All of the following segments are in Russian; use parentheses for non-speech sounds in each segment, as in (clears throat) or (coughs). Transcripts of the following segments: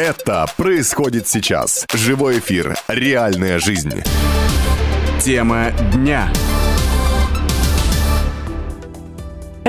Это происходит сейчас. Живой эфир. Реальная жизнь. Тема дня.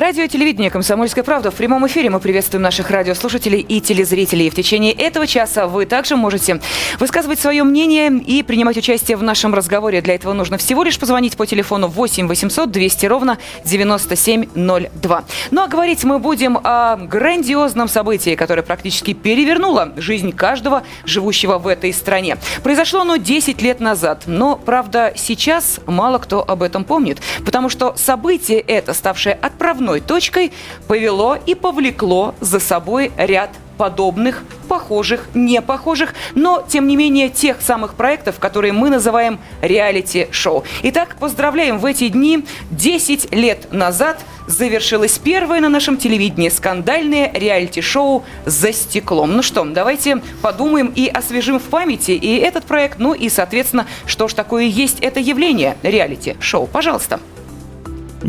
Радио и телевидение «Комсомольская правда». В прямом эфире мы приветствуем наших радиослушателей и телезрителей. В течение этого часа вы также можете высказывать свое мнение и принимать участие в нашем разговоре. Для этого нужно всего лишь позвонить по телефону 8 800 200 ровно 9702. Ну а говорить мы будем о грандиозном событии, которое практически перевернуло жизнь каждого живущего в этой стране. Произошло оно 10 лет назад, но, правда, сейчас мало кто об этом помнит, потому что событие это, ставшее отправной отправной точкой повело и повлекло за собой ряд подобных, похожих, не похожих, но, тем не менее, тех самых проектов, которые мы называем реалити-шоу. Итак, поздравляем в эти дни. 10 лет назад завершилось первое на нашем телевидении скандальное реалити-шоу «За стеклом». Ну что, давайте подумаем и освежим в памяти и этот проект, ну и, соответственно, что ж такое есть это явление реалити-шоу. Пожалуйста.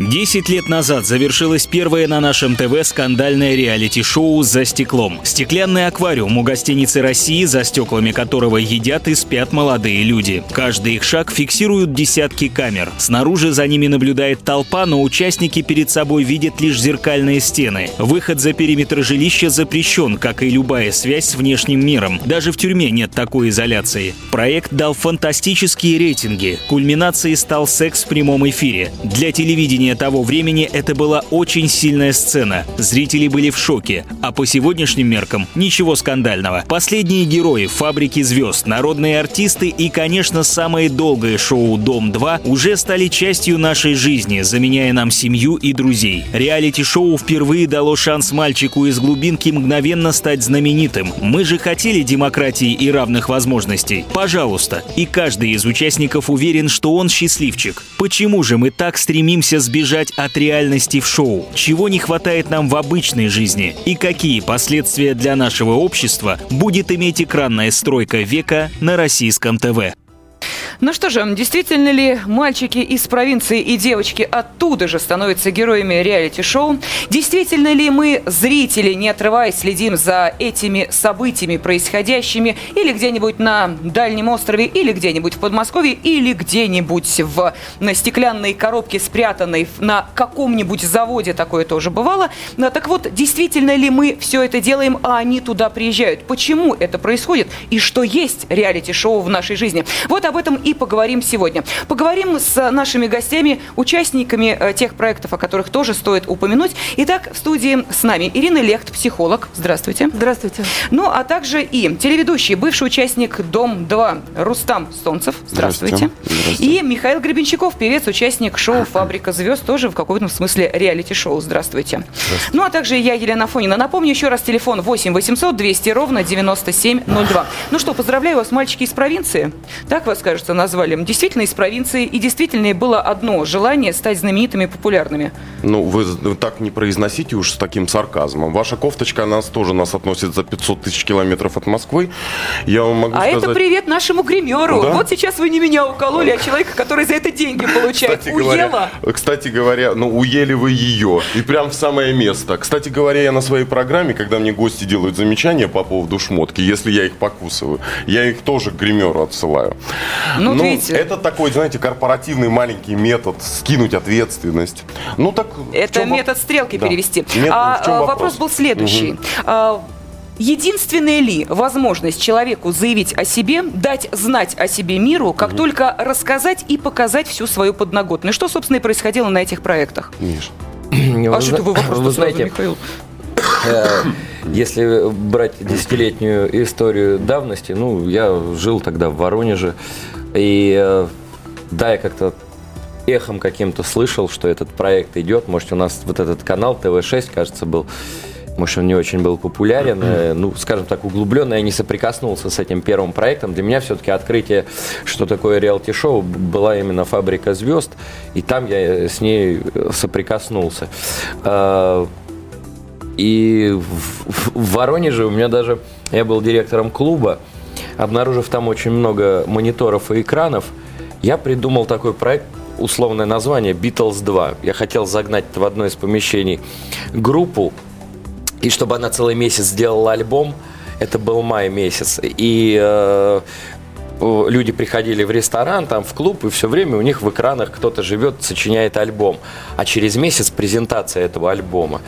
Десять лет назад завершилось первое на нашем ТВ скандальное реалити-шоу «За стеклом». Стеклянный аквариум у гостиницы России, за стеклами которого едят и спят молодые люди. Каждый их шаг фиксируют десятки камер. Снаружи за ними наблюдает толпа, но участники перед собой видят лишь зеркальные стены. Выход за периметр жилища запрещен, как и любая связь с внешним миром. Даже в тюрьме нет такой изоляции. Проект дал фантастические рейтинги. Кульминацией стал секс в прямом эфире. Для телевидения телевидения того времени это была очень сильная сцена. Зрители были в шоке. А по сегодняшним меркам ничего скандального. Последние герои «Фабрики звезд», народные артисты и, конечно, самое долгое шоу «Дом-2» уже стали частью нашей жизни, заменяя нам семью и друзей. Реалити-шоу впервые дало шанс мальчику из глубинки мгновенно стать знаменитым. Мы же хотели демократии и равных возможностей. Пожалуйста. И каждый из участников уверен, что он счастливчик. Почему же мы так стремимся сбежать сбежать от реальности в шоу, чего не хватает нам в обычной жизни и какие последствия для нашего общества будет иметь экранная стройка века на российском ТВ. Ну что же, действительно ли мальчики из провинции и девочки оттуда же становятся героями реалити-шоу? Действительно ли мы, зрители, не отрываясь, следим за этими событиями, происходящими или где-нибудь на Дальнем острове, или где-нибудь в Подмосковье, или где-нибудь в на стеклянной коробке, спрятанной на каком-нибудь заводе, такое тоже бывало. Но, так вот, действительно ли мы все это делаем, а они туда приезжают? Почему это происходит? И что есть реалити-шоу в нашей жизни? Вот об этом и поговорим сегодня. Поговорим с нашими гостями, участниками э, тех проектов, о которых тоже стоит упомянуть. Итак, в студии с нами Ирина Лехт, психолог. Здравствуйте. Здравствуйте. Ну, а также и телеведущий, бывший участник «Дом-2» Рустам. Здравствуйте. Здравствуйте. Здравствуйте. И Михаил Гребенщиков, певец, участник шоу «Фабрика звезд», тоже в каком-то смысле реалити-шоу. Здравствуйте. Здравствуйте. Ну, а также я, Елена Фонина. Напомню еще раз телефон 8 800 200 ровно 9702. Ну что, поздравляю вас, мальчики из провинции. Так вас, кажется, назвали. Действительно из провинции, и действительно было одно желание стать знаменитыми и популярными. Ну, вы так не произносите уж с таким сарказмом. Ваша кофточка, она тоже нас относит за 500 тысяч километров от Москвы. Я вам могу а сказать... это привет нашему гримеру. Да? Вот сейчас вы не меня укололи, а человека, который за это деньги получает. Кстати Уела. Говоря, кстати говоря, ну, уели вы ее. И прям в самое место. Кстати говоря, я на своей программе, когда мне гости делают замечания по поводу шмотки, если я их покусываю, я их тоже к гримеру отсылаю. Ну, ну, видите. Это такой, знаете, корпоративный маленький метод скинуть ответственность. Ну так. Это метод стрелки да. перевести. Метод, а, вопрос? вопрос был следующий. Угу. Единственная ли возможность человеку заявить о себе, дать знать о себе миру, как угу. только рассказать и показать всю свою подноготную? Что, собственно, и происходило на этих проектах? Миш. А что вы вопрос вы знаете, Михаил? Э, если брать десятилетнюю историю давности, ну, я жил тогда в Воронеже, и э, да, я как-то эхом каким-то слышал, что этот проект идет. Может, у нас вот этот канал ТВ-6, кажется, был. Может, он не очень был популярен, э, (clears throat) ну, скажем так, углубленно я не соприкоснулся с этим первым проектом. Для меня все-таки открытие, что такое реалити-шоу, была именно «Фабрика звезд», и там я с ней соприкоснулся. Э, и в Воронеже у меня даже, я был директором клуба, обнаружив там очень много мониторов и экранов, я придумал такой проект, условное название Beatles 2. Я хотел загнать в одно из помещений группу, и чтобы она целый месяц сделала альбом, Это был май месяц. И э, люди приходили в ресторан, там в клуб, и все время у них в экранах кто-то живет, сочиняет альбом. А через месяц презентация этого альбома.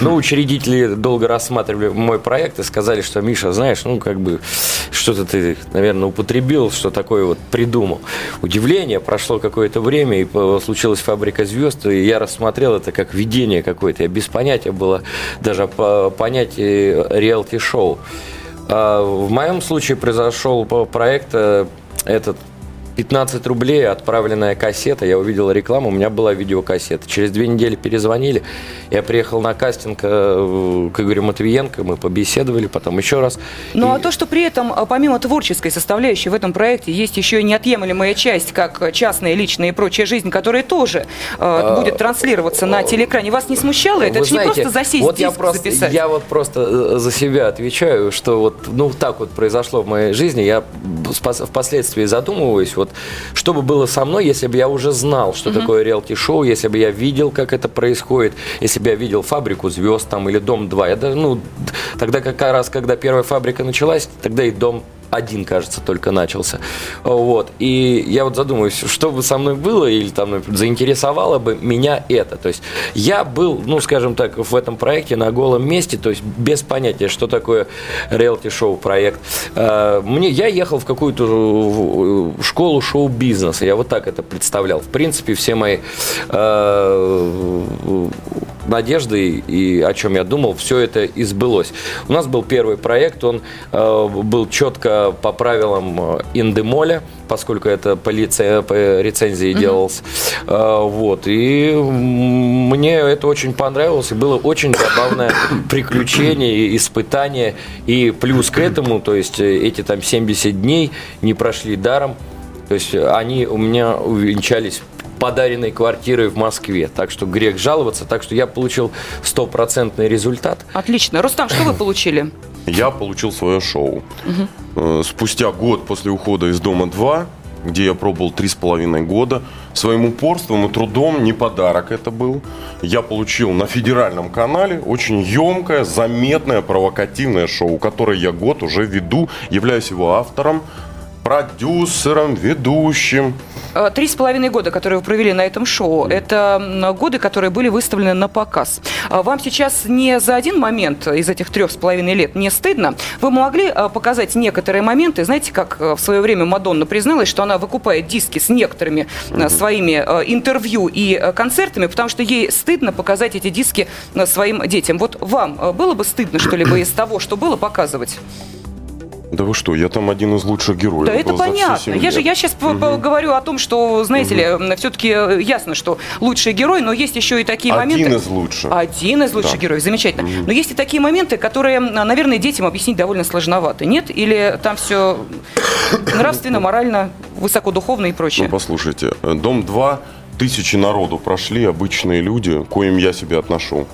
Ну, учредители долго рассматривали мой проект и сказали, что, Миша, знаешь, ну, как бы, что-то ты, наверное, употребил, что такое вот придумал. Удивление, прошло какое-то время, и случилась «Фабрика звезд», и я рассмотрел это как видение какое-то. Я без понятия было даже по понятие реалити-шоу. А В моем случае произошел проект э, этот 15 рублей, отправленная кассета, я увидел рекламу, у меня была видеокассета. Через две недели перезвонили, я приехал на кастинг э, к Игорю Матвиенко, мы побеседовали, потом еще раз. Ну а И- то, что при этом, а, помимо творческой составляющей в этом проекте, есть еще и неотъемлемая часть, как частная, личная и прочая жизнь, которая тоже э, будет транслироваться на телеэкране, вас не смущало это? Вы Это же не просто засесть вот я диск просто, записать. Я вот просто э, за себя отвечаю, что вот ну так вот произошло в моей жизни. Я впоследствии задумываюсь, вот что бы было со мной, если бы я уже знал, что такое реалити-шоу, если бы я видел, как это происходит, если бы я видел фабрику звезд там или дом 2. Я даже, ну, тогда как раз, когда первая фабрика началась, тогда и дом один, кажется, только начался. Вот. И я вот задумываюсь, что бы со мной было, или там заинтересовало бы меня это. То есть я был, ну, скажем так, в этом проекте на голом месте, то есть без понятия, что такое реалити-шоу проект. Э, Мне, я ехал в какую-то э, школу шоу-бизнеса, я вот так это представлял. В принципе, все мои э, надежды и о чем я думал, все это и сбылось. У нас был первый проект, он э, был четко по правилам э, Индемоля, поскольку это по, лице- по рецензии делался. Э, вот. И мне это очень понравилось, и было очень забавное (coughs) приключение, и испытание. И плюс к этому, то есть э, эти там 70 дней не прошли даром. То есть они у меня увенчались подаренной квартирой в Москве. Так что грех жаловаться. Так что я получил стопроцентный результат. Отлично. Рустам, что вы (clears throat) получили? Я получил свое шоу. Э, Спустя год после ухода из Дома 2, где я пробовал три с половиной года, своим упорством и трудом, не подарок это был, я получил на федеральном канале очень емкое, заметное, провокативное шоу, которое я год уже веду, являюсь его автором, продюсером, ведущим. Э, Три с половиной года, которые вы провели на этом шоу, это годы, которые были выставлены на показ. А Вам сейчас не за один момент из этих трех с половиной лет не стыдно? Вы могли э, показать некоторые моменты, знаете, как э, в свое время Мадонна призналась, что она выкупает диски с некоторыми э, своими э, интервью и э, концертами, потому что ей стыдно показать эти диски э, своим детям. Вот вам э, было бы стыдно что-либо из того, что было, показывать? Да вы что, я там один из лучших героев. Да, это понятно. Я же я сейчас говорю о том, что, знаете ли, все-таки ясно, что лучший герой, но есть еще и такие Один моменты. из лучших. Один из лучших Да. героев, замечательно. Но есть и такие моменты, которые, м, наверное, детям объяснить довольно сложновато. Нет? Или там все нравственно, морально, высокодуховно и Ну, прочее? послушайте, э, Дом 2, тысячи народу прошли, обычные люди, коим я себя отношу.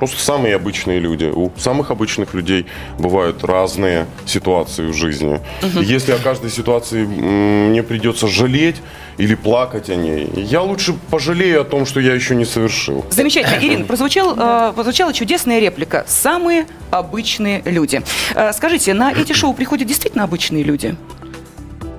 Просто самые обычные люди. У самых обычных людей бывают разные ситуации в жизни. И если о каждой ситуации мне придется жалеть или плакать о ней, я лучше пожалею о том, что я еще не совершил. Замечательно. (clears throat) Ирина, прозвучал, э, прозвучала чудесная реплика. Самые обычные люди. Э, скажите, на эти шоу приходят действительно обычные люди?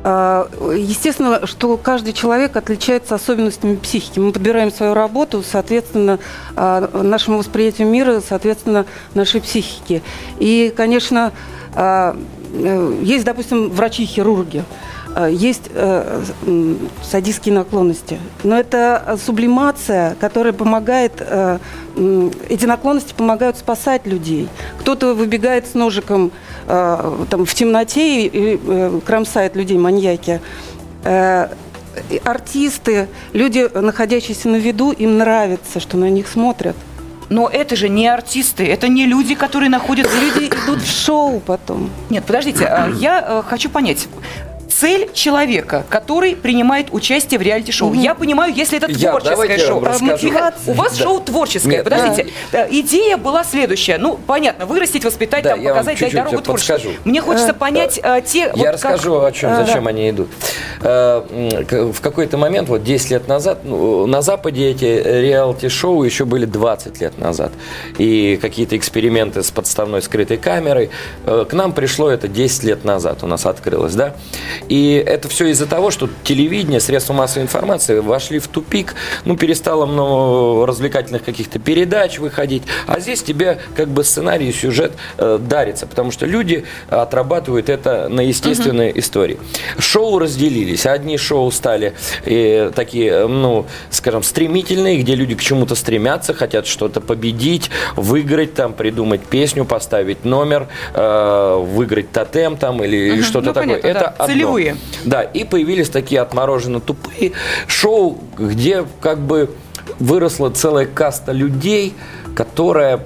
А, Естественно, что каждый человек отличается особенностями психики. Мы подбираем свою работу, соответственно, а, нашему восприятию мира, соответственно, нашей психике. И, конечно, э, есть, допустим, врачи-хирурги, есть э, садистские наклонности. Но это сублимация, которая помогает, э, эти наклонности помогают спасать людей. Кто-то выбегает с ножиком э, там, в темноте и, э, кромсает людей, маньяки. Э, артисты, люди, находящиеся на виду, им нравится, что на них смотрят. Но это же не артисты, это не люди, которые находятся... Люди идут в шоу потом. Нет, подождите, а, я э, хочу понять. Цель человека, который принимает участие в реалити-шоу? Я понимаю, если это Я- творческое я шоу. Михаил, у вас Да. шоу творческое. Нет, Подождите. Э, Идея была следующая. Ну, понятно, вырастить, воспитать, Да, там, я вам показать, дать дорогу творчеству. Мне хочется понять э, те... вот Я как- расскажу, о чем, зачем они идут. Э, к- В какой-то момент, вот 10 лет назад, ну, на Западе эти реалити-шоу еще были 20 лет назад. И какие-то эксперименты с подставной скрытой камерой. Э, К нам пришло это 10 лет назад, у нас открылось, да. И это все из-за того, что телевидение, средства массовой информации вошли в тупик, ну, перестало много развлекательных каких-то передач выходить, а здесь тебе как бы сценарий и сюжет э, дарится, потому что люди отрабатывают это на естественной истории. Шоу разделились. Одни шоу стали э, такие, э, ну, скажем, стремительные, где люди к чему-то стремятся, хотят что-то победить, выиграть, там, придумать песню, поставить номер, э, выиграть тотем там или что-то Ну, такое. понятно, это да. одно. Целевые. Да, и появились такие отмороженно тупые шоу, где как бы выросла целая каста людей, которая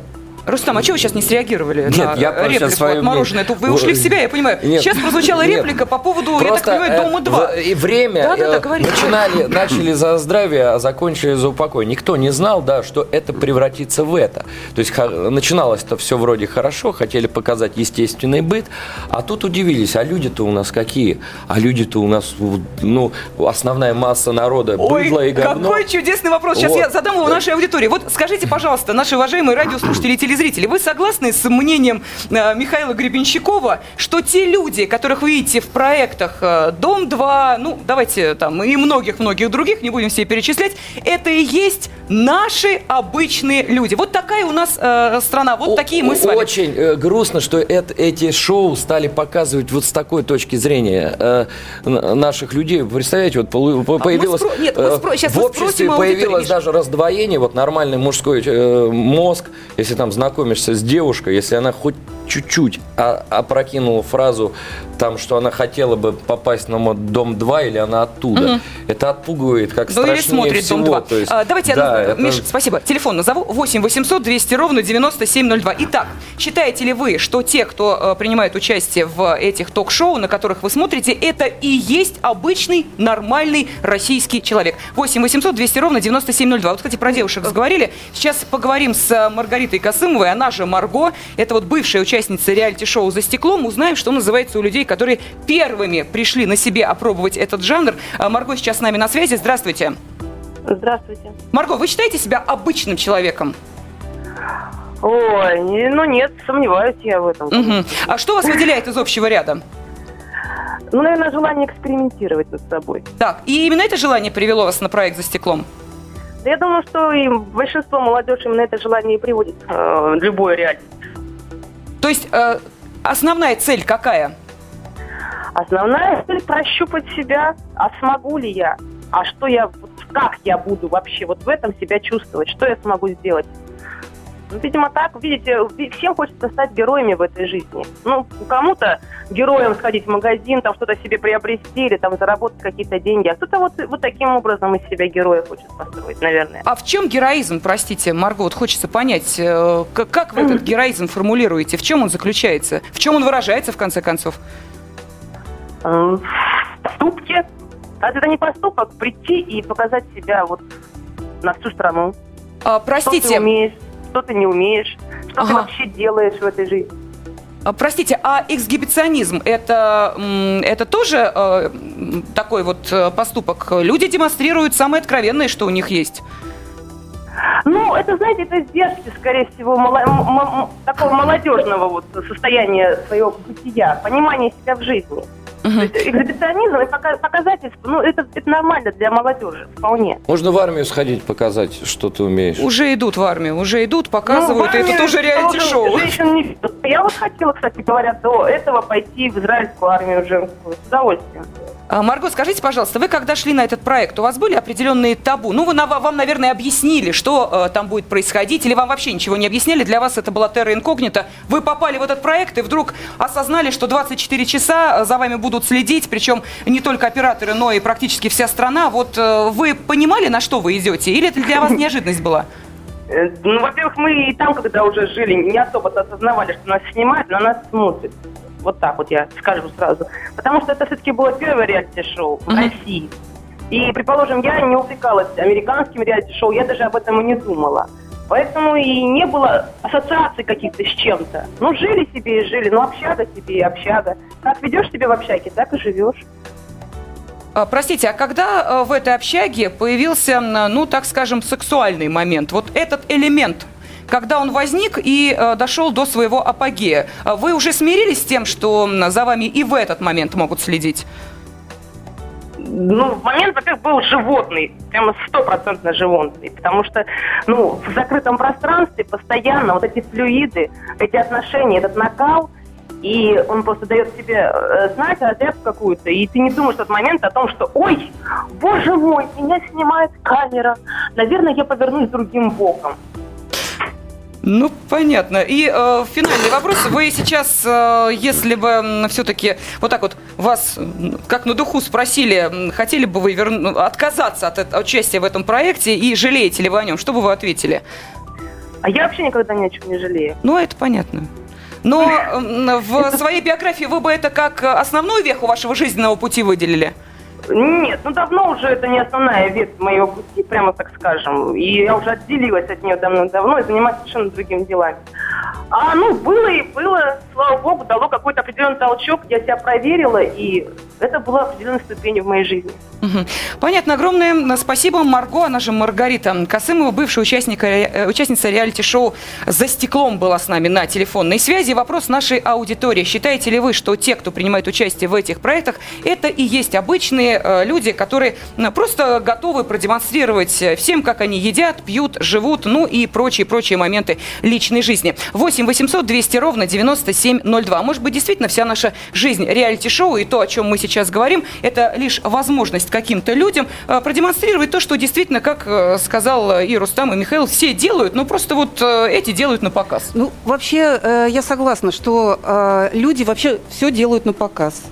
Рустам, а чего вы сейчас не среагировали Нет, на я просто реплику своё отмороженное? мнение- Тут Вы ушли в себя, я понимаю. Нет, сейчас прозвучала нет. реплика по поводу, я так Просто, понимаю, э, Дома 2. в- И время Да-да-да, э, говорите. начинали, (coughs) начали за здравие, а закончили за упокой. Никто не знал, да, что это превратится в это. То есть начиналось это все вроде хорошо, хотели показать естественный быт, а тут удивились, а люди-то у нас какие? А люди-то у нас, ну, основная масса народа Ой, быдло и говно. какой чудесный вопрос. Сейчас Вот. я задам его нашей аудитории. Вот скажите, пожалуйста, наши уважаемые (coughs) радиослушатели и телезрители, вы согласны с мнением э, Михаила Гребенщикова, что те люди, которых вы видите в проектах э, «Дом-2», ну, давайте там, и многих-многих других, не будем все перечислять, это и есть наши обычные люди. Вот такая у нас э, страна, вот О- такие мы с вами. Очень э, грустно, что это, эти шоу стали показывать вот с такой точки зрения э, наших людей. Представляете, вот полу- по- появилось... спро- нет, мы э, спро- щас в обществе появилось Миш. даже раздвоение, вот нормальный мужской э, мозг, если там знакомишься с девушкой, если она хоть чуть-чуть а- опрокинула фразу, там, что она хотела бы попасть на мод- дом 2 или она оттуда. Это отпугивает как Ну или страшнее смотрит всего. «Дом-2». То есть, А, давайте, да, одну- это- Миш, спасибо. Телефон назову 8 800 200 ровно 9702. Итак, считаете ли вы, что те, кто э, принимает участие в этих ток-шоу, на которых вы смотрите, это и есть обычный, нормальный российский человек? 8 800 200 ровно 9702. Вот, кстати, про девушек заговорили. Сейчас поговорим с э, Маргаритой Косымовой, она же Марго. Это вот бывшая участница реалити-шоу «За стеклом». Узнаем, что называется у людей, которые первыми пришли на себе опробовать этот жанр. А, Марго сейчас с нами на связи. Здравствуйте. Здравствуйте. Марго, вы считаете себя обычным человеком? Ой, ну нет, сомневаюсь я в этом. Мгм. А что вас выделяет из общего ряда? Ну, наверное, желание экспериментировать над собой. Так, и именно это желание привело вас на проект «За стеклом»? Да я думаю, что и большинство молодежи именно это желание и приводит э, в любое реалити. То есть э, основная цель какая? Основная цель прощупать себя, а смогу ли я, а что я, как я буду вообще вот в этом себя чувствовать, что я смогу сделать. Видимо, так, видите, ви- всем хочется стать героями в этой жизни. Ну, кому-то героем сходить в магазин, там что-то себе приобрести или там заработать какие-то деньги, а кто-то вот, вот таким образом из себя героя хочет построить, наверное. А в чем героизм, простите, Марго, вот хочется понять, э, к- как вы этот (laughs) героизм формулируете, в чем он заключается, в чем он выражается, в конце концов? Поступки. А это не поступок, прийти и показать себя вот на всю страну. А, Что ты простите, умеешь, что ты не умеешь, что Ага. ты вообще делаешь в этой жизни. а, простите, а эксгибиционизм это, это тоже э, такой вот э, поступок? Люди демонстрируют самое откровенное, что у них есть. Ну, это, знаете, это издержки, скорее всего, мало- м- м- такого молодежного вот состояния своего бытия, понимания себя в жизни. То есть экзибиционизм и пока- показательство, ну, это, это нормально для молодежи, вполне. Можно в армию сходить, показать, что ты умеешь. Уже идут в армию, уже идут, Ну, показывают, в и это тоже реалити-шоу. не. Я вот хотела, кстати говоря, до этого пойти в израильскую армию женскую. С удовольствием. А, Марго, скажите, пожалуйста, вы когда шли на этот проект, у вас были определенные табу? Ну, вы, вам, наверное, объяснили, что э, там будет происходить, или вам вообще ничего не объясняли? Для вас это была терра инкогнита. Вы попали в этот проект и вдруг осознали, что 24 часа э, за вами будут следить, причем не только операторы, но и практически вся страна. Вот э, вы понимали, на что вы идете? Или это для вас (coughs) неожиданность была? Э, Ну, во-первых, мы и там, когда уже жили, не особо осознавали, что нас снимают, на нас смотрят. Вот так вот я скажу сразу. Потому что это все-таки было первое реалити-шоу в Мгм. России. И, предположим, я не увлекалась американским реалити-шоу, я даже об этом и не думала. Поэтому и не было ассоциаций каких-то с чем-то. Ну, жили себе и жили, ну, общага себе и общага. Как ведешь себя в общаге, так и живешь. А, Простите, а когда э, в этой общаге появился, ну, так скажем, сексуальный момент? Вот этот элемент, когда он возник и э, дошел до своего апогея, а вы уже смирились с тем, что за вами и в этот момент могут следить? ну, момент, во-первых, был животный, прямо стопроцентно животный, потому что, ну, в закрытом пространстве постоянно вот эти флюиды, эти отношения, этот накал, и он просто дает тебе э, знать разрядку какую-то, и ты не думаешь в тот момент о том, что, ой, боже мой, меня снимает камера, наверное, я повернусь другим боком. Ну, понятно. И э, финальный вопрос. Вы сейчас, э, если бы все-таки вот так вот вас, как на духу, спросили, хотели бы вы верну- отказаться от, эт- участия в этом проекте и жалеете ли вы о нем, что бы вы ответили? А я вообще никогда ни о чем не жалею. Ну, это понятно. Но м, в своей биографии вы бы это как основную веху вашего жизненного пути выделили? Нет, ну давно уже это не основная ветвь моего пути, прямо так скажем. И я уже отделилась от нее давно-давно и занимаюсь совершенно другими делами. А ну, было и было, слава богу, дало какой-то определенный толчок, я себя проверила, и это была определенная ступень в моей жизни. Понятно. Огромное спасибо Марго, она же Маргарита Косымова, бывшая участника, э, участница реалити-шоу «За стеклом» была с нами на телефонной связи. Вопрос нашей аудитории. Считаете ли вы, что те, кто принимает участие в этих проектах, это и есть обычные э, люди, которые просто готовы продемонстрировать э, всем, как они едят, пьют, живут, ну и прочие-прочие моменты личной жизни. 8 800 200 ровно 9702. Может быть, действительно вся наша жизнь реалити-шоу и то, о чем мы сейчас говорим, это лишь возможность каким-то людям э, продемонстрировать то, что действительно, как э, сказал э, и Рустам, и Михаил, все делают, но просто вот эти делают на показ. Ну, вообще, я согласна, что люди вообще все делают на показ.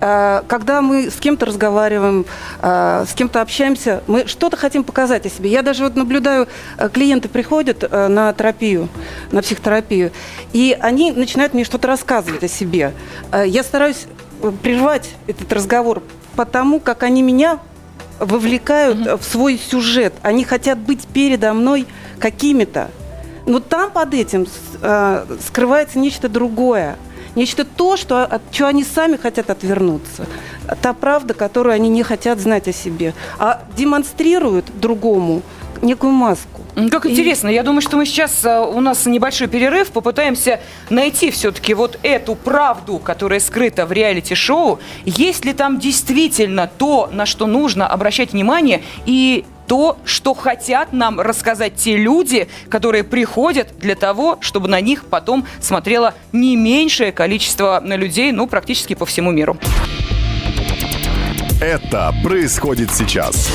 Когда мы с кем-то разговариваем, с кем-то общаемся, мы что-то хотим показать о себе. Я даже вот наблюдаю, клиенты приходят на терапию, на психотерапию, и они начинают мне что-то рассказывать о себе. Я стараюсь прервать этот разговор потому, как они меня вовлекают в свой сюжет. Они хотят быть передо мной какими-то. Но там под этим э, скрывается нечто другое. Нечто то, что, от чего они сами хотят отвернуться. Та правда, которую они не хотят знать о себе. А демонстрируют другому некую маску. Как интересно. Я думаю, что мы сейчас, э, у нас небольшой перерыв, попытаемся найти все-таки вот эту правду, которая скрыта в реалити-шоу. Есть ли там действительно то, на что нужно обращать внимание, и то, что хотят нам рассказать те люди, которые приходят для того, чтобы на них потом смотрело не меньшее количество людей, ну, практически по всему миру. Это происходит сейчас.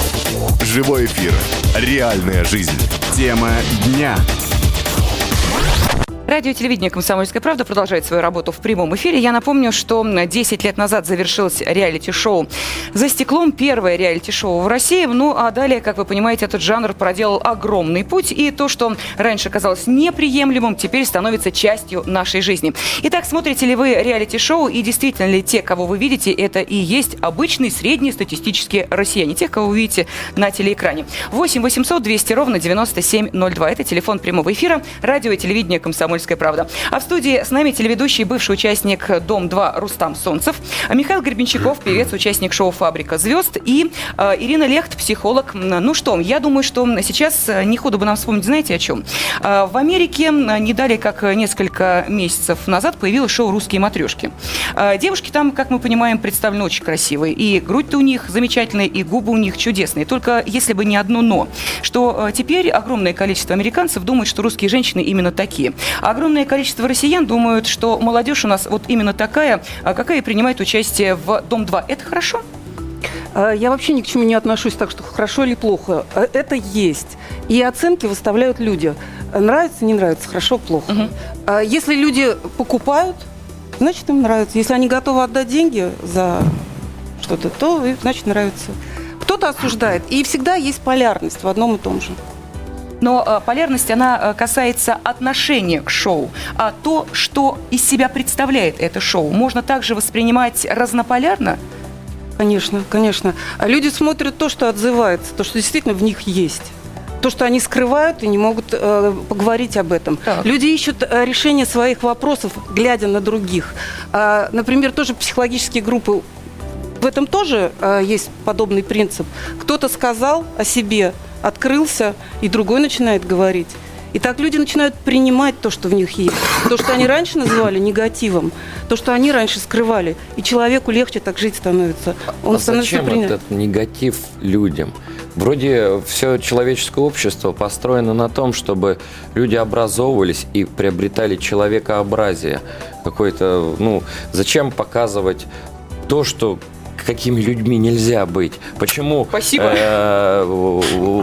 Живой эфир. Реальная жизнь. Тема дня. Радио телевидение «Комсомольская правда» продолжает свою работу в прямом эфире. Я напомню, что 10 лет назад завершилось реалити-шоу «За стеклом». Первое реалити-шоу в России. Ну, а далее, как вы понимаете, этот жанр проделал огромный путь. И то, что раньше казалось неприемлемым, теперь становится частью нашей жизни. Итак, смотрите ли вы реалити-шоу? И действительно ли те, кого вы видите, это и есть обычные среднестатистические россияне? Тех, кого вы видите на телеэкране. 8 800 200 ровно 9702. Это телефон прямого эфира. Радио и телевидение «Комсомольская правда». А в студии с нами телеведущий, бывший участник «Дом-2» Рустам Солнцев, а Михаил Гребенщиков, певец, участник шоу «Фабрика звезд» и э, Ирина Лехт, психолог. Ну что, я думаю, что сейчас э, не худо бы нам вспомнить, знаете, о чем? Э, В Америке э, не далее, как несколько месяцев назад появилось шоу «Русские матрешки». Э, Девушки там, как мы понимаем, представлены очень красивые. И грудь-то у них замечательная, и губы у них чудесные. Только если бы не одно «но», что э, теперь огромное количество американцев думают, что русские женщины именно такие. Огромное количество россиян думают, что молодежь у нас вот именно такая, а какая принимает участие в «Дом-2». Это хорошо? А, Я вообще ни к чему не отношусь так, что хорошо или плохо. А, Это есть. И оценки выставляют люди. Нравится, не нравится, хорошо, плохо. А Если люди покупают, значит им нравится. Если они готовы отдать деньги за что-то, то значит нравится. Кто-то осуждает. И всегда есть полярность в одном и том же. Но э, полярность, она э, касается отношения к шоу. А то, что из себя представляет это шоу, можно также воспринимать разнополярно? Конечно, конечно. А люди смотрят то, что отзывается, то, что действительно в них есть. То, что они скрывают и не могут э, поговорить об этом. Так. Люди ищут э, решение своих вопросов, глядя на других. А, например, тоже психологические группы. В этом тоже э, есть подобный принцип. Кто-то сказал о себе, открылся, и другой начинает говорить. И так люди начинают принимать то, что в них есть. То, что они раньше называли негативом, то, что они раньше скрывали. И человеку легче так жить становится. Он а становится зачем принят. этот негатив людям? Вроде все человеческое общество построено на том, чтобы люди образовывались и приобретали человекообразие. Какое-то, ну, зачем показывать то, что какими людьми нельзя быть. Почему, Спасибо. э,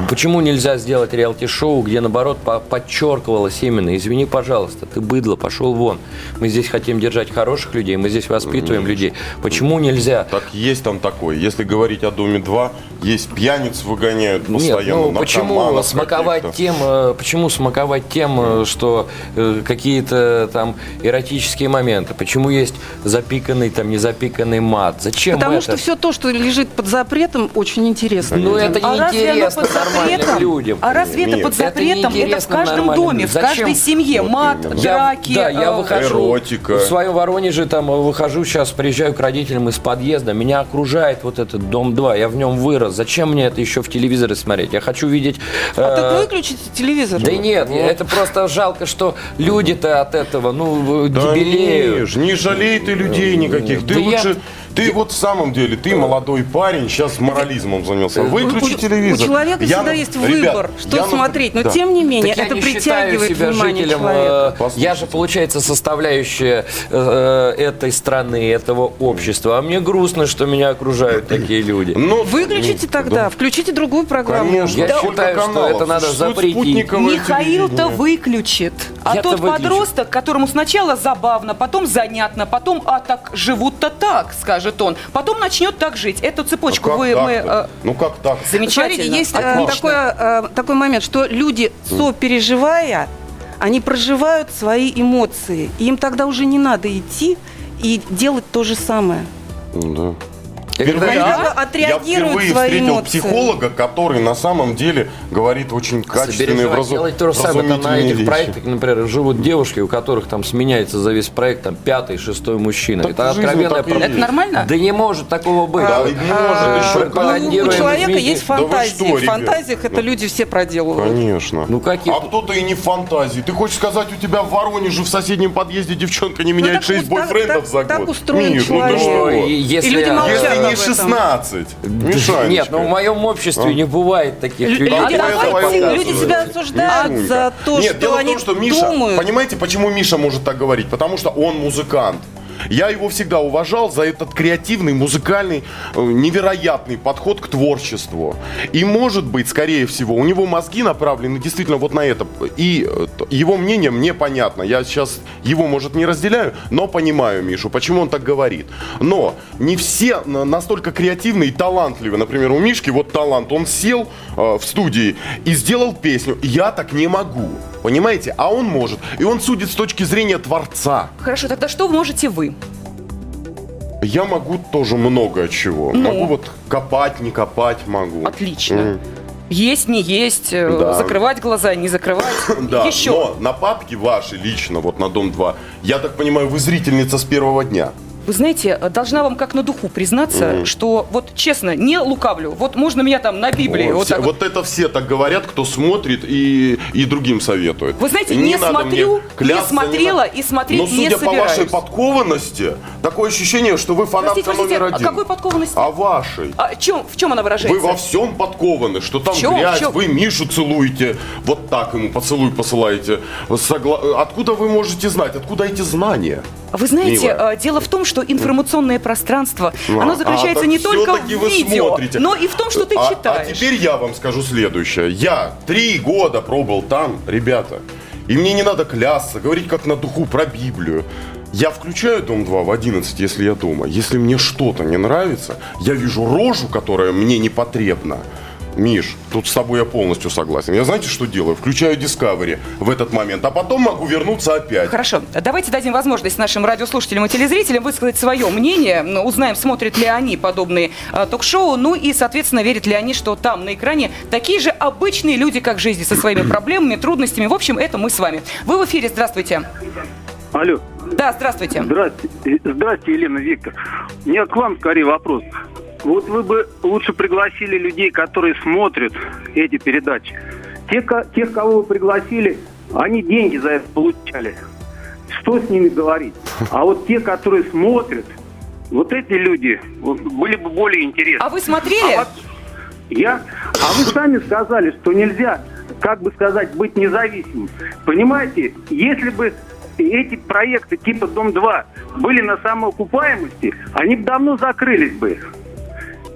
почему нельзя сделать реалити-шоу, где, наоборот, по- подчеркивалось именно, извини, пожалуйста, ты быдло, пошел вон. Мы здесь хотим держать хороших людей, мы здесь воспитываем людей. Почему нельзя? Так есть там такое. Если говорить о Доме 2, есть пьяниц выгоняют Нет, постоянно, ну почему наркоманов смаковать тем, э, почему смаковать тем, э, что э, какие-то там эротические моменты? Почему есть запиканный там незапиканный мат? Зачем Потому это? что все то, что лежит под запретом, очень интересно. Ну это А неинтересно нормальным людям. А разве это под запретом? Это, в каждом доме, в каждой Зачем? семье. Вот Мат, драки. да, я э, выхожу Эротика. в свое Воронеже, там э, выхожу сейчас, приезжаю к родителям из подъезда, меня окружает вот этот дом 2, я в нем вырос. Зачем мне это еще в телевизоре смотреть? Я хочу видеть. А э, так выключите телевизор. Да и нет, это просто жалко, что люди-то от этого, ну, Да дебелеют. не, жалей ты людей никаких. Ты Да я- лучше... Ты вот в самом деле, ты молодой парень, сейчас морализмом занялся. Выключи У- телевизор. У человека Я, всегда есть ребят, выбор, что я, смотреть. Но да. тем не менее, Так я это не притягивает себя внимание жителем, человека. э, Послушайте. я же, получается, составляющая э, этой страны, этого общества. А мне грустно, что меня окружают такие люди. Ну, Выключите ну, тогда, да. включите другую программу. Конечно. Я Сколько считаю, что каналов? это надо запретить. Михаил-то выключит. А Я-то тот выключу. подросток, которому сначала забавно, потом занятно, потом а так живут-то так, скажет он. Потом начнет так жить. Эту цепочку как вы, мы... э, Ну как так? Замечательно. Смотрите, есть э, такой, э, такой момент, что люди, сопереживая, они проживают свои эмоции. И им тогда уже не надо идти и делать то же самое. Ну, Да. Впервые, Они я, впервые свои встретил эмоции. психолога, который на самом деле говорит очень качественные Сопереживать, вразу- делать то же самое там, на этих вещи. проектах, например, живут девушки, у которых там сменяется за весь проект там пятый, шестой мужчина. Так это откровенная проблема. Это нормально? Да не может такого быть. Да, и может еще Ну, у человека есть Да вы фантазии. что, В ребят? фантазиях это люди все проделывают. Конечно. Ну, какие- А кто-то и не в фантазии. Ты хочешь сказать, у тебя в Воронеже в соседнем подъезде девчонка не Ну, меняет так 6 вот так- бойфрендов так- за год? так устроен Миш, ну ты человек. что? И если, И люди молчат. Если не этом. 16. Мишанечка. Нет, ну в моем обществе А? не бывает таких Лю- людей. Люди, А давайте, люди себя осуждают за то, Нет, что дело они в том, что Миша, думают. понимаете, почему Миша может так говорить? Потому что он музыкант. Я его всегда уважал за этот креативный, музыкальный, э, невероятный подход к творчеству. И, может быть, скорее всего, у него мозги направлены действительно вот на это. И э, его мнение мне понятно. Я сейчас его, может, не разделяю, но понимаю Мишу, почему он так говорит. Но не все на- настолько креативны и талантливы. Например, у Мишки вот талант. Он сел э, в студии и сделал песню. Я так не могу. Понимаете? А он может. И он судит с точки зрения творца. Хорошо, тогда что можете вы? Я могу тоже много чего. Ну? Могу вот копать, не копать могу. Отлично. Мгм. Есть, не есть, э, Да. закрывать глаза, не закрывать. (coughs) Да, Еще. но на папке ваши лично, вот на Дом 2, я так понимаю, вы зрительница с первого дня. Вы знаете, э, должна вам как на духу признаться, что вот честно, не лукавлю. Вот можно меня там на Библии Вот, вот все- вот. вот это все так говорят, кто смотрит и, и другим советует. Вы знаете, Не не смотрю, клясться, не смотрела надо. и смотреть Но не судя по вашей собираюсь. подкованности, такое ощущение, что вы фанатка Простите, простите, номер а один. какой подкованности? А вашей. А чем, в чем она выражается? Вы во всем подкованы, что там В чем? грязь, В чем? вы Мишу целуете, вот так ему поцелуй посылаете. Согла- Откуда вы можете знать, откуда эти знания? Вы знаете, Милая. э, дело в том, что информационное пространство, А, оно а, заключается так не только в видео, смотрите. но и в том, что ты а, читаешь. А теперь я вам скажу следующее. Я три года пробыл там, ребята, и мне не надо клясться, говорить как на духу про Библию. Я включаю Дом 2 в 11, если я дома. Если мне что-то не нравится, я вижу рожу, которая мне не потребна. Миш, тут с тобой я полностью согласен. Я знаете, что делаю? Включаю Discovery в этот момент, а потом могу вернуться опять. Хорошо, давайте дадим возможность нашим радиослушателям и телезрителям высказать свое мнение. Ну, Узнаем, смотрят ли они подобные а, ток-шоу, ну и, соответственно, верят ли они, что там на экране такие же обычные люди, как в жизни, со своими (clears throat) проблемами, трудностями. В общем, это мы с вами. Вы в эфире, здравствуйте. Алло. Да, здравствуйте. Здравствуйте, здравствуйте, Елена Виктор. У меня к вам скорее вопрос. Вот вы бы лучше пригласили людей, которые смотрят эти передачи. Те, тех, кого вы пригласили, они деньги за это получали. Что с ними говорить? А вот те, которые смотрят, вот эти люди вот, были бы более интересны. А вы смотрели? А вот я? А вы сами сказали, что нельзя, как бы сказать, быть независимым. Понимаете, если бы эти проекты типа Дом-2 были на самоокупаемости, они бы давно закрылись бы.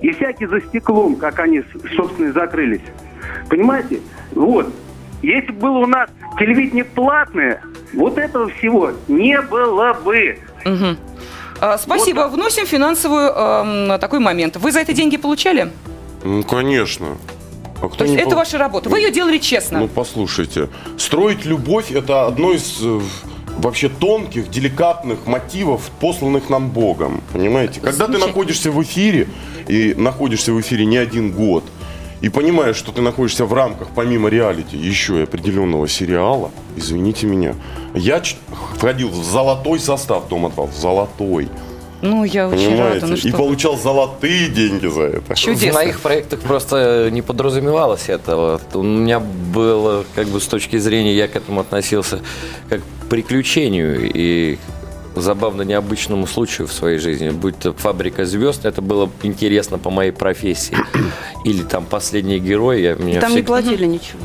И всякие за стеклом, как они, собственно, и закрылись. Понимаете? Вот. Если бы было у нас телевидение платное, вот этого всего не было бы. Мгм. А, Спасибо. Вносим финансовую эм, такой момент. Вы за это деньги получали? Ну, конечно. А кто То есть это пол- ваша работа. Вы ее делали честно. Ну, послушайте, строить любовь – это одно из э, вообще тонких, деликатных мотивов, посланных нам Богом. Понимаете? Когда ты находишься в эфире, и находишься в эфире не один год, и понимаешь, что ты находишься в рамках, помимо реалити, еще и определенного сериала, извините меня, я входил в золотой состав Дома-2, в золотой, Ну, я очень понимаете? рада. Ну, и получал золотые деньги за это. Чудесно. В моих проектах просто не подразумевалось этого. У меня было, как бы с точки зрения, я к этому относился как к приключению. И забавно необычному случаю в своей жизни. Будь то «Фабрика звезд», это было интересно по моей профессии. (clears throat) Или там «Последний герой». Я, меня Там не всегда- платили ничего.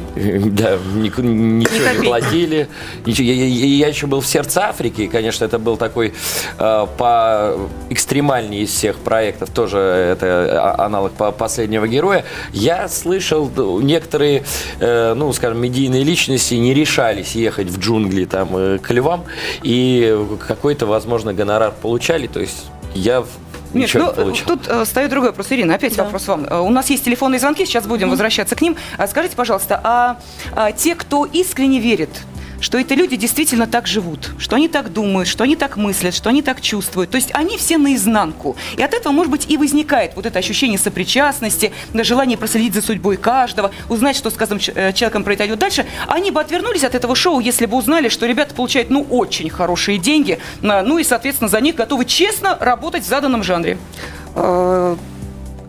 Да, ни- ничего не копейки. платили. Ничего. Я, я- я еще был в сердце Африки, и, конечно, это был такой э, по экстремальнее из всех проектов, тоже это а- аналог по последнего героя. Я слышал, д- некоторые, э, ну, скажем, медийные личности не решались ехать в джунгли там э, к львам, и какой-то, возможно, гонорар получали, то есть я в- Миш, ничего ну, не получал. тут э, встает другой вопрос. Ирина, опять Да. вопрос вам. Э, У нас есть телефонные звонки, сейчас будем возвращаться к ним. А Скажите, пожалуйста, а, а те, кто искренне верит, что это люди действительно так живут, что они так думают, что они так мыслят, что они так чувствуют. То есть они все наизнанку. И от этого, может быть, и возникает вот это ощущение сопричастности, желание проследить за судьбой каждого, узнать, что с каждым э, человеком произойдет дальше. Они бы отвернулись от этого шоу, если бы узнали, что ребята получают, ну, очень хорошие деньги, ну и, соответственно, за них готовы честно работать в заданном жанре.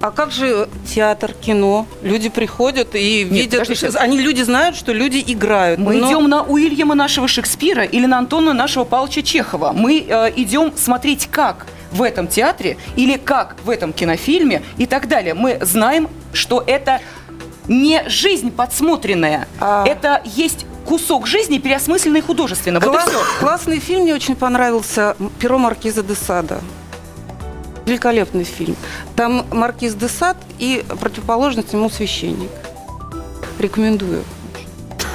А как же театр, кино? Люди приходят и видят, подождите. они люди знают, что люди играют. Мы Но- идем на Уильяма нашего Шекспира или на Антона нашего Павловича Чехова. Мы э, идем смотреть, как в этом театре или как в этом кинофильме и так далее. Мы знаем, что это не жизнь подсмотренная, А. это есть кусок жизни, переосмысленный художественно. Вот и Класс- все. Классный фильм, мне очень понравился «Перо Маркиза де Сада». Великолепный фильм. Там Маркиз де Сад и противоположность ему священник. Рекомендую.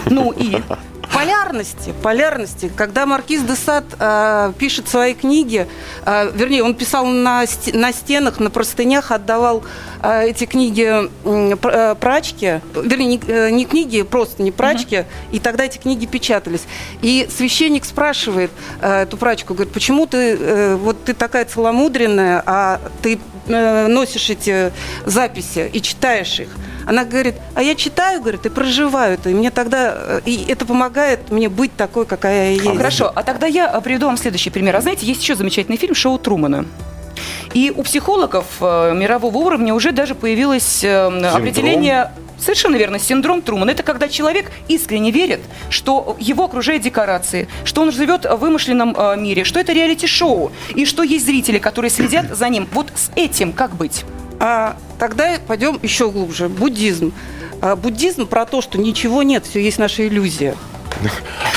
Ну и Полярности, полярности. Когда Маркиз де Сад э, пишет свои книги, э, вернее, он писал на, на стенах, на простынях, отдавал э, эти книги э, прачке, вернее, не, э, не книги, просто не прачке, и тогда эти книги печатались. И священник спрашивает э, эту прачку, говорит, почему ты, э, вот ты такая целомудренная, а ты э, носишь эти записи и читаешь их? Она говорит, а я читаю, говорит, и проживаю это, и мне тогда, э, и это помогает мне быть такой, какая я есть. Хорошо, а тогда я э, приведу вам следующий пример. А знаете, есть еще замечательный фильм «Шоу Трумана». И у психологов э, мирового уровня уже даже появилось определение... Совершенно верно, синдром Трумана. Это когда человек искренне верит, что его окружают декорации, что он живет в вымышленном э, мире, что это реалити-шоу, и что есть зрители, которые следят за ним. Вот с этим как быть? А тогда пойдем еще глубже. Буддизм. А, буддизм про то, что ничего нет, все есть наша иллюзия.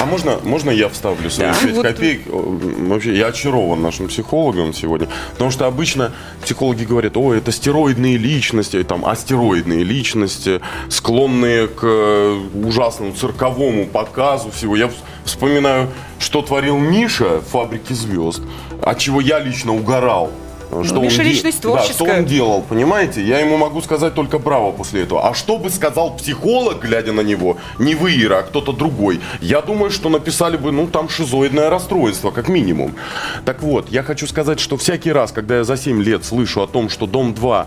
А можно, можно я вставлю свои Да. 5 Вот. копеек? Вообще, я очарован нашим психологом сегодня, потому что обычно психологи говорят, о, это стероидные личности, там, астероидные личности, склонные к э, ужасному цирковому показу всего. Я вс- вспоминаю, что творил Миша в «Фабрике звезд», от чего я лично угорал. Э, что, он, Миша де- личность да, что он делал, понимаете? Я ему могу сказать только браво после этого. А что бы сказал психолог, глядя на него, не вы, Ира, а кто-то другой, я думаю, что написали бы, ну, там шизоидное расстройство, как минимум. Так вот, я хочу сказать, что всякий раз, когда я за 7 лет слышу о том, что «Дом-2»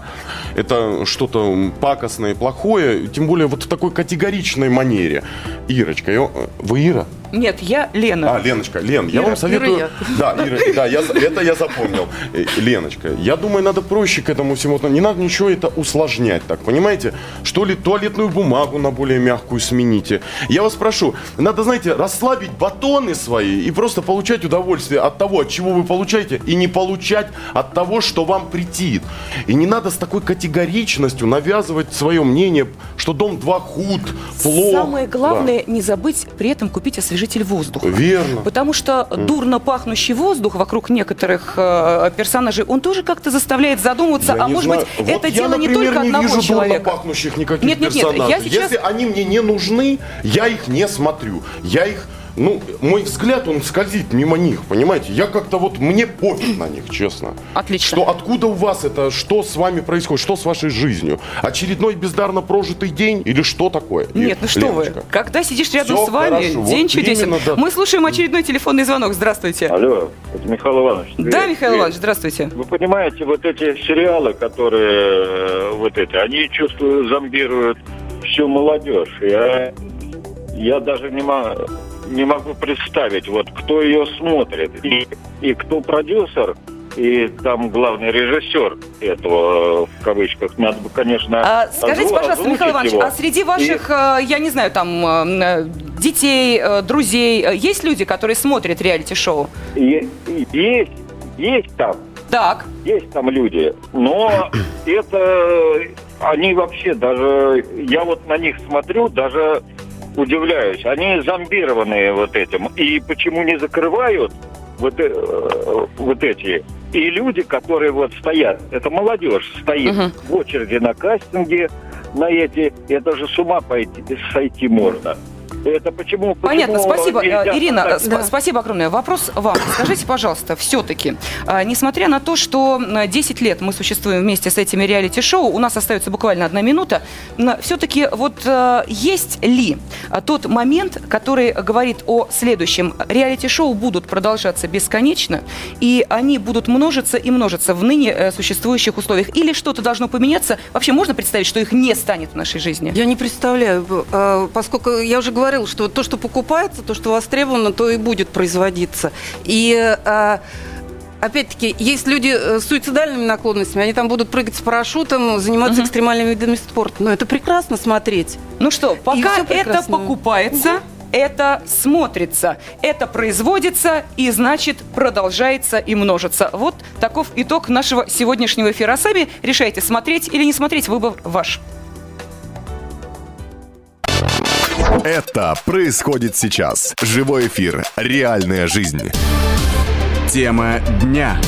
это что-то пакостное и плохое, тем более вот в такой категоричной манере. Ирочка, я- вы Ира? Нет, я Лена. А, Леночка, Лен, я Ира, вам советую... Ира Да, Ира, да, я, это я запомнил. Э, Леночка, я думаю, надо проще к этому всему. относиться. Не надо ничего это усложнять так, понимаете? Что ли, туалетную бумагу на более мягкую смените. Я вас прошу, надо, знаете, расслабить батоны свои и просто получать удовольствие от того, от чего вы получаете, и не получать от того, что вам претит. И не надо с такой категоричностью навязывать свое мнение, что дом 2 худ, плохо. Самое главное, не забыть при этом купить освежитель воздуха. Верно. Потому что дурно пахнущий воздух вокруг некоторых э, персонажей, он тоже как-то заставляет задумываться, Я а не может знаю. быть, Вот это я, дело не например, только не одного вижу человека. дурно пахнущих никаких Нет, нет, нет, я персонажей. сейчас- Если они мне не нужны, я их не смотрю. Я их, ну, мой взгляд, он скользит мимо них, понимаете? Я как-то вот, мне пофиг на них, честно. Отлично. Что, откуда у вас это, что с вами происходит, что с вашей жизнью? Очередной бездарно прожитый день или что такое? Нет, ну что Леночка? вы, когда сидишь рядом с вами, хорошо, день вот чудесен. именно, да. Мы слушаем очередной телефонный звонок. Здравствуйте. Алло, это Михаил Иванович. Да, Привет, Михаил привет. Иванович, здравствуйте. Вы понимаете, вот эти сериалы, которые э, вот эти, они, чувствую, зомбируют всю молодежь. Я, я даже не, мо- не могу представить, вот кто ее смотрит и, и кто продюсер, и там главный режиссер этого, э, в кавычках, надо бы, конечно, А, скажите, пожалуйста, Михаил Иванович, его. а среди ваших, э, я не знаю, там, э, детей, друзей, есть люди, которые смотрят реалити-шоу? И- и- есть, есть там, Так. Есть там люди, но (clears throat) это они вообще даже я вот на них смотрю, даже удивляюсь. Они зомбированные вот этим. И почему не закрывают вот, э, вот эти? И люди, которые вот стоят, это молодежь стоит Мгм. в очереди на кастинге, на эти, это же с ума пойти, сойти можно. Это почему... Понятно, почему спасибо. нельзя Э, Ирина, э, сп- спасибо огромное. Вопрос вам. Скажите, пожалуйста, все-таки, несмотря на то, что э, 10 лет мы существуем вместе с этими реалити-шоу, у нас остается буквально одна минута, все-таки вот э, есть ли э, тот момент, который говорит о следующем? Реалити-шоу будут продолжаться бесконечно, и они будут множиться и множиться в ныне э, существующих условиях. Или что-то должно поменяться? Вообще можно представить, что их не станет в нашей жизни? Я не представляю, э, поскольку я уже говорила, что то, что покупается, то, что востребовано, то и будет производиться. И э, Опять-таки, есть люди э, с суицидальными наклонностями, они там будут прыгать с парашютом, заниматься экстремальными видами спорта. Но это прекрасно смотреть. Ну что, пока это покупается, это смотрится, это производится и, значит, продолжается и множится. Вот таков итог нашего сегодняшнего эфира. А сами решайте, смотреть или не смотреть, выбор ваш. Это происходит сейчас. Живой эфир. Реальная жизнь. Тема дня.